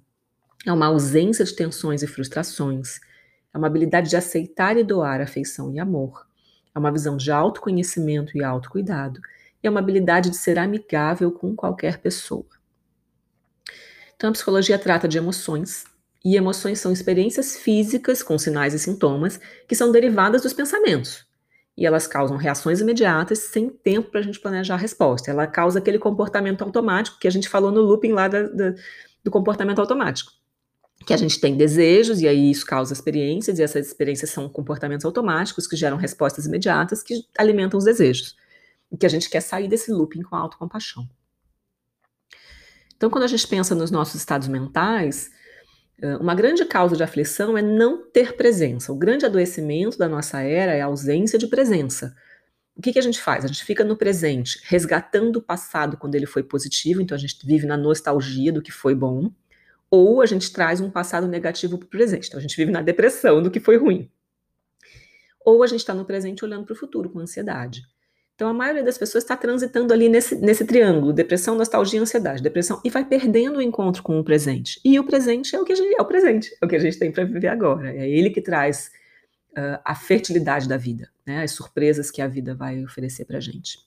é uma ausência de tensões e frustrações, é uma habilidade de aceitar e doar afeição e amor, é uma visão de autoconhecimento e autocuidado, e é uma habilidade de ser amigável com qualquer pessoa. Então, a psicologia trata de emoções, e emoções são experiências físicas com sinais e sintomas que são derivadas dos pensamentos. E elas causam reações imediatas sem tempo para a gente planejar a resposta. Ela causa aquele comportamento automático que a gente falou no looping lá da, da, do comportamento automático que a gente tem desejos, e aí isso causa experiências, e essas experiências são comportamentos automáticos que geram respostas imediatas que alimentam os desejos. E que a gente quer sair desse looping com a autocompaixão. Então, quando a gente pensa nos nossos estados mentais, uma grande causa de aflição é não ter presença. O grande adoecimento da nossa era é a ausência de presença. O que, que, a gente faz? A gente fica no presente, resgatando o passado quando ele foi positivo, então a gente vive na nostalgia do que foi bom, ou a gente traz um passado negativo para o presente. Então a gente vive na depressão do que foi ruim. Ou a gente está no presente olhando para o futuro com ansiedade. Então a maioria das pessoas está transitando ali nesse, nesse triângulo: depressão, nostalgia, ansiedade, depressão, e vai perdendo o encontro com o presente. E o presente é o que a gente, é o presente, é o que a gente tem para viver agora. É ele que traz uh, a fertilidade da vida, né? as surpresas que a vida vai oferecer para a gente.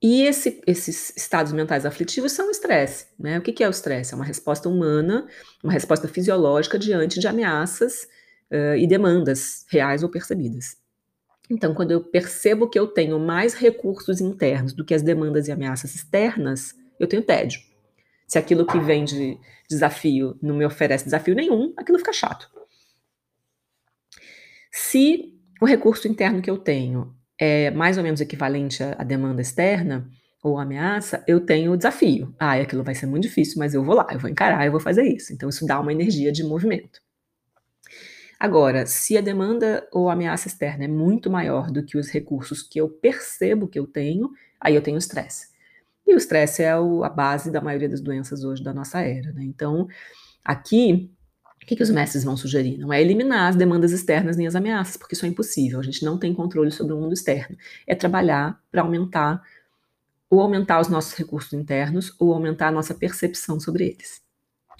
E esse, esses estados mentais aflitivos são o estresse. Né? O que, que é o estresse? É uma resposta humana, uma resposta fisiológica diante de ameaças uh, e demandas reais ou percebidas. Então, quando eu percebo que eu tenho mais recursos internos do que as demandas e ameaças externas, eu tenho tédio. Se aquilo que vem de desafio não me oferece desafio nenhum, aquilo fica chato. Se o recurso interno que eu tenho é mais ou menos equivalente à, demanda externa ou ameaça, eu tenho o desafio. Ah, aquilo vai ser muito difícil, mas eu vou lá, eu vou encarar, eu vou fazer isso. Então, isso dá uma energia de movimento. Agora, se a demanda ou ameaça externa é muito maior do que os recursos que eu percebo que eu tenho, aí eu tenho estresse. E o estresse é o, a base da maioria das doenças hoje da nossa era. Né? Então, aqui que, que os mestres vão sugerir? Não é eliminar as demandas externas nem as ameaças, porque isso é impossível. A gente não tem controle sobre o mundo externo. É trabalhar para aumentar ou aumentar os nossos recursos internos ou aumentar a nossa percepção sobre eles.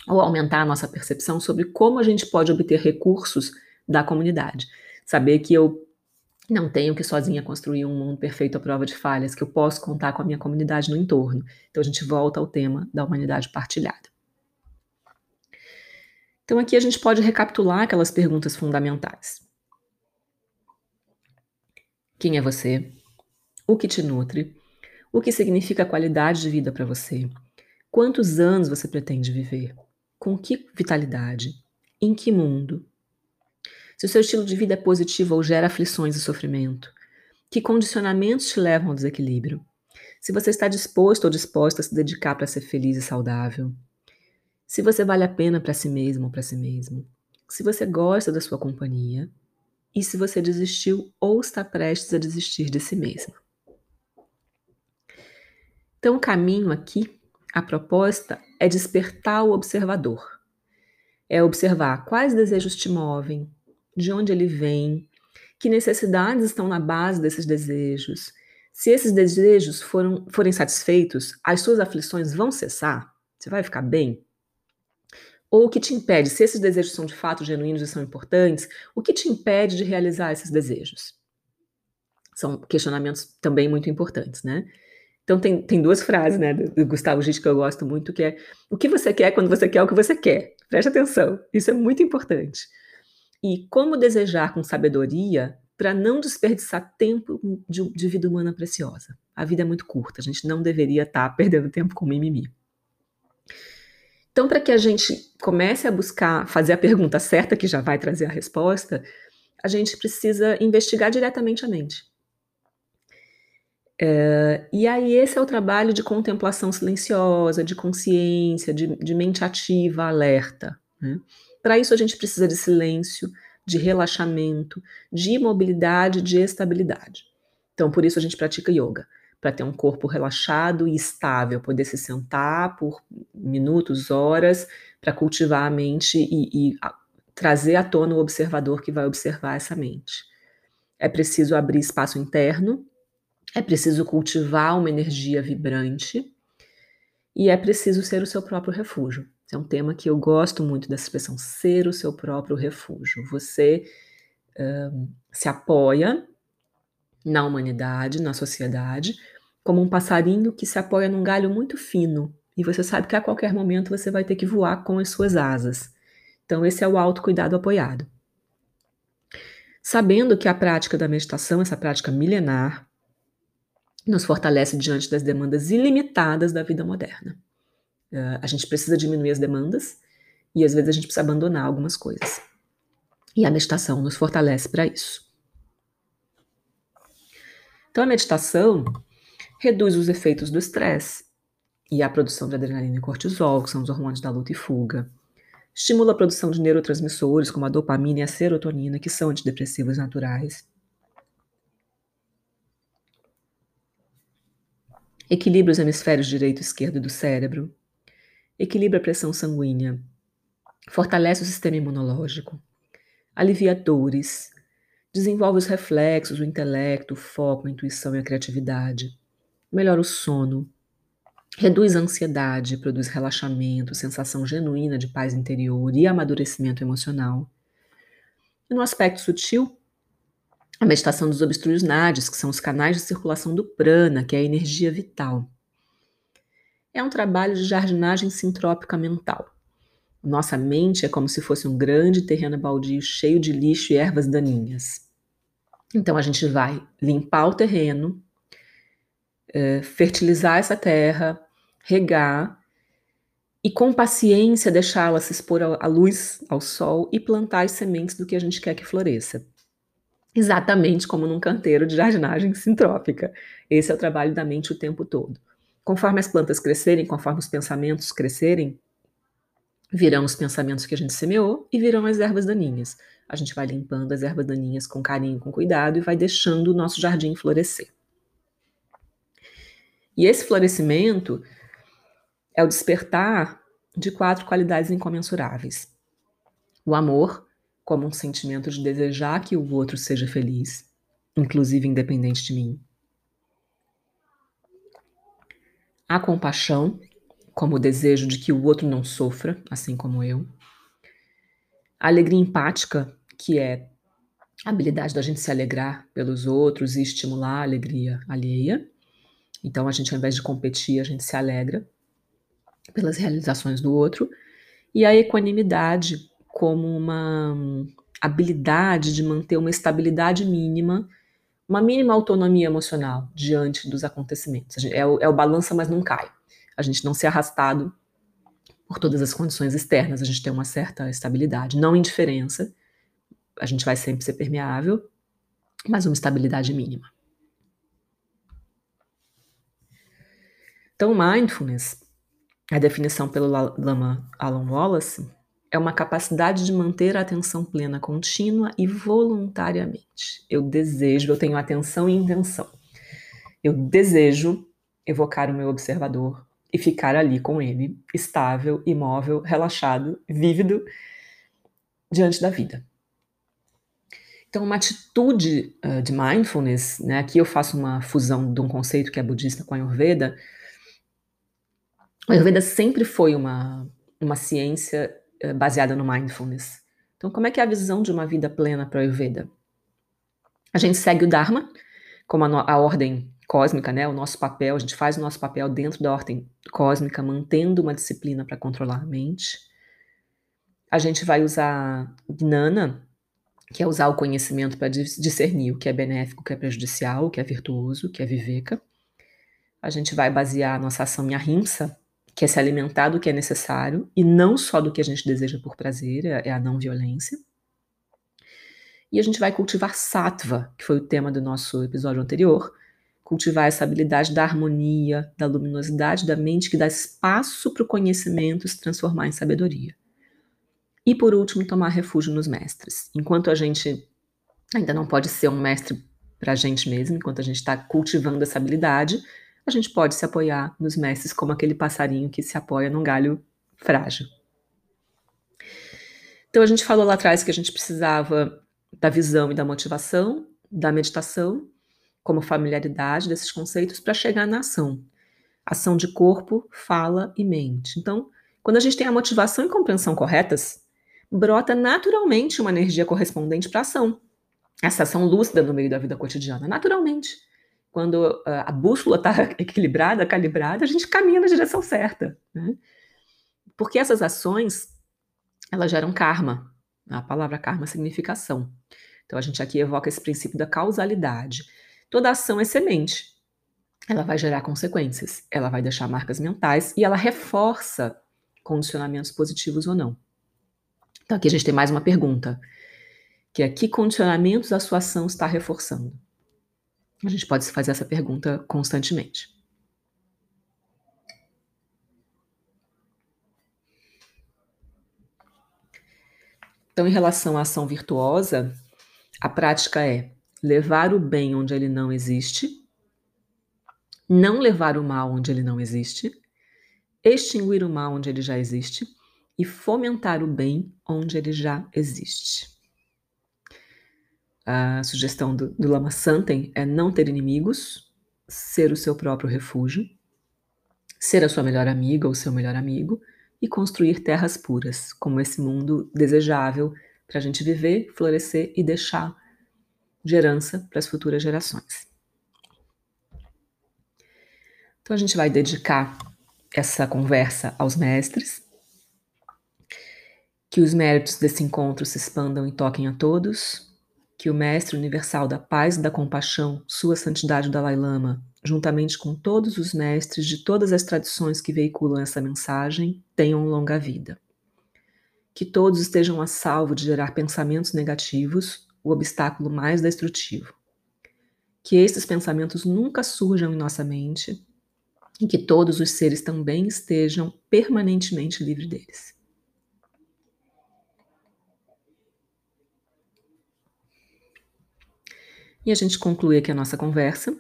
Ou aumentar a nossa percepção sobre como a gente pode obter recursos da comunidade. Saber que eu não tenho que sozinha construir um mundo perfeito à prova de falhas, que eu posso contar com a minha comunidade no entorno. Então a gente volta ao tema da humanidade partilhada. Então, aqui a gente pode recapitular aquelas perguntas fundamentais: Quem é você? O que te nutre? O que significa qualidade de vida para você? Quantos anos você pretende viver? Com que vitalidade? Em que mundo? Se o seu estilo de vida é positivo ou gera aflições e sofrimento? Que condicionamentos te levam ao desequilíbrio? Se você está disposto ou disposta a se dedicar para ser feliz e saudável? Se você vale a pena para si mesmo ou para si mesmo, se você gosta da sua companhia e se você desistiu ou está prestes a desistir de si mesmo. Então, o caminho aqui, a proposta é despertar o observador. É observar quais desejos te movem, de onde ele vem, que necessidades estão na base desses desejos. Se esses desejos foram, forem satisfeitos, as suas aflições vão cessar? Você vai ficar bem? Ou o que te impede, se esses desejos são de fato genuínos e são importantes, o que te impede de realizar esses desejos? São questionamentos também muito importantes, né? Então tem, tem duas frases, né, do, Gustavo Gitt que eu gosto muito, que é o que você quer quando você quer o que você quer. Preste atenção, isso é muito importante. E como desejar com sabedoria para não desperdiçar tempo de, de, vida humana preciosa. A vida é muito curta, a gente não deveria estar tá perdendo tempo com mimimi. Então, para que a gente comece a buscar fazer a pergunta certa, que já vai trazer a resposta, a gente precisa investigar diretamente a mente. É, e aí, esse é o trabalho de contemplação silenciosa, de consciência, de, de mente ativa, alerta. Né? Para isso, a gente precisa de silêncio, de relaxamento, de imobilidade, de estabilidade. Então, por isso a gente pratica yoga, para ter um corpo relaxado e estável, poder se sentar por minutos, horas, para cultivar a mente e, e trazer à tona o observador que vai observar essa mente. É preciso abrir espaço interno, é preciso cultivar uma energia vibrante e é preciso ser o seu próprio refúgio. Esse é um tema que eu gosto muito dessa expressão, ser o seu próprio refúgio. Você se apoia na humanidade, na sociedade, como um passarinho que se apoia num galho muito fino. E você sabe que a qualquer momento você vai ter que voar com as suas asas. Então, esse é o autocuidado apoiado. Sabendo que a prática da meditação, essa prática milenar, nos fortalece diante das demandas ilimitadas da vida moderna. Uh, a gente precisa diminuir as demandas e às vezes a gente precisa abandonar algumas coisas. E a meditação nos fortalece para isso. Então a meditação reduz os efeitos do estresse e a produção de adrenalina e cortisol, que são os hormônios da luta e fuga. Estimula a produção de neurotransmissores como a dopamina e a serotonina, que são antidepressivos naturais. Equilibra os hemisférios direito e esquerdo do cérebro, equilibra a pressão sanguínea, fortalece o sistema imunológico, alivia dores, desenvolve os reflexos, o intelecto, o foco, a intuição e a criatividade, melhora o sono, reduz a ansiedade, produz relaxamento, sensação genuína de paz interior e amadurecimento emocional. E no aspecto sutil, a meditação desobstrui os nadis, que são os canais de circulação do prana, que é a energia vital é um trabalho de jardinagem sintrópica mental. Nossa mente é como se fosse um grande terreno baldio cheio de lixo e ervas daninhas. Então a gente vai limpar o terreno, é, fertilizar essa terra, regar e com paciência deixá-la se expor à luz, ao sol e plantar as sementes do que a gente quer que floresça. Exatamente como num canteiro de jardinagem sintrópica. Esse é o trabalho da mente o tempo todo. Conforme as plantas crescerem, conforme os pensamentos crescerem, virão os pensamentos que a gente semeou e virão as ervas daninhas. A gente vai limpando as ervas daninhas com carinho, com cuidado e vai deixando o nosso jardim florescer. E esse florescimento é o despertar de quatro qualidades incomensuráveis: o amor, como um sentimento de desejar que o outro seja feliz, inclusive independente de mim. A compaixão, como o desejo de que o outro não sofra, assim como eu. A alegria empática, que é a habilidade da gente se alegrar pelos outros e estimular a alegria alheia. Então, a gente, ao invés de competir, a gente se alegra pelas realizações do outro. E a equanimidade, como uma habilidade de manter uma estabilidade mínima uma mínima autonomia emocional diante dos acontecimentos. É o, é o balança, mas não cai. A gente não ser arrastado por todas as condições externas, a gente tem uma certa estabilidade, não indiferença, a gente vai sempre ser permeável, mas uma estabilidade mínima. Então, mindfulness, a definição pelo Lama Alan Wallace, é uma capacidade de manter a atenção plena contínua e voluntariamente. Eu desejo, eu tenho atenção e intenção. Eu desejo evocar o meu observador e ficar ali com ele, estável, imóvel, relaxado, vívido, diante da vida. Então, uma atitude uh, de mindfulness, né, aqui eu faço uma fusão de um conceito que é budista com a Ayurveda. A Ayurveda sempre foi uma, uma ciência eh, baseada no mindfulness. Então, como é que é a visão de uma vida plena para o Ayurveda? A gente segue o Dharma, como a, a, ordem cósmica, né? O nosso papel, a gente faz o nosso papel dentro da ordem cósmica, mantendo uma disciplina para controlar a mente. A gente vai usar Gnana, que é usar o conhecimento para discernir o que é benéfico, o que é prejudicial, o que é virtuoso, o que é viveka. A gente vai basear a nossa ação em ahimsa, que é se alimentar do que é necessário e não só do que a gente deseja por prazer, é, é a não violência. E a gente vai cultivar sattva, que foi o tema do nosso episódio anterior, cultivar essa habilidade da harmonia, da luminosidade da mente que dá espaço para o conhecimento se transformar em sabedoria. E por último, tomar refúgio nos mestres. Enquanto a gente ainda não pode ser um mestre para a gente mesmo, enquanto a gente está cultivando essa habilidade, a gente pode se apoiar nos mestres como aquele passarinho que se apoia num galho frágil. Então a gente falou lá atrás que a gente precisava da visão e da motivação, da meditação, como familiaridade desses conceitos para chegar na ação. Ação de corpo, fala e mente. Então, quando a gente tem a motivação e compreensão corretas, brota naturalmente uma energia correspondente para a ação. Essa ação lúcida no meio da vida cotidiana, naturalmente quando a bússola está equilibrada, calibrada, a gente caminha na direção certa. Né? Porque essas ações, elas geram karma. A palavra karma significa ação. Então a gente aqui evoca esse princípio da causalidade. Toda ação é semente. Ela vai gerar consequências, ela vai deixar marcas mentais e ela reforça condicionamentos positivos ou não. Então aqui a gente tem mais uma pergunta, que é que condicionamentos a sua ação está reforçando? A gente pode se fazer essa pergunta constantemente. Então, em relação à ação virtuosa, a prática é levar o bem onde ele não existe, não levar o mal onde ele não existe, extinguir o mal onde ele já existe e fomentar o bem onde ele já existe. A sugestão do, do Lama Santen é não ter inimigos, ser o seu próprio refúgio, ser a sua melhor amiga ou seu melhor amigo e construir terras puras, como esse mundo desejável para a gente viver, florescer e deixar de herança para as futuras gerações. Então a gente vai dedicar essa conversa aos mestres, que os méritos desse encontro se expandam e toquem a todos, que o Mestre Universal da Paz e da Compaixão, Sua Santidade Dalai Lama, juntamente com todos os mestres de todas as tradições que veiculam essa mensagem, tenham longa vida. Que todos estejam a salvo de gerar pensamentos negativos, o obstáculo mais destrutivo. Que esses pensamentos nunca surjam em nossa mente e que todos os seres também estejam permanentemente livres deles. E a gente conclui aqui a nossa conversa.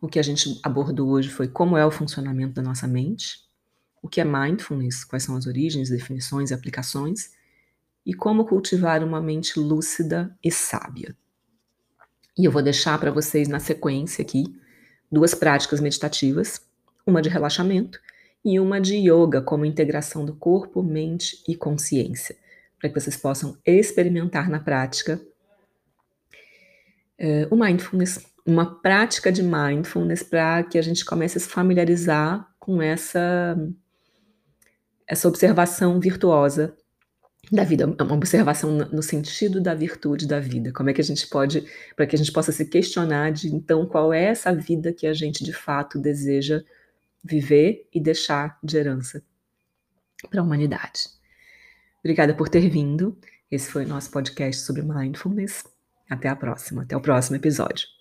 O que a gente abordou hoje foi como é o funcionamento da nossa mente, o que é mindfulness, quais são as origens, definições e aplicações, e como cultivar uma mente lúcida e sábia. E eu vou deixar para vocês na sequência aqui duas práticas meditativas, uma de relaxamento e uma de yoga como integração do corpo, mente e consciência, para que vocês possam experimentar na prática uh, o mindfulness, uma prática de mindfulness para que a gente comece a se familiarizar com essa, essa observação virtuosa da vida, uma observação no sentido da virtude da vida. Como é que a gente pode, para que a gente possa se questionar de então qual é essa vida que a gente de fato deseja viver e deixar de herança para a humanidade. Obrigada por ter vindo. Esse foi o nosso podcast sobre mindfulness. Até a próxima, até o próximo episódio.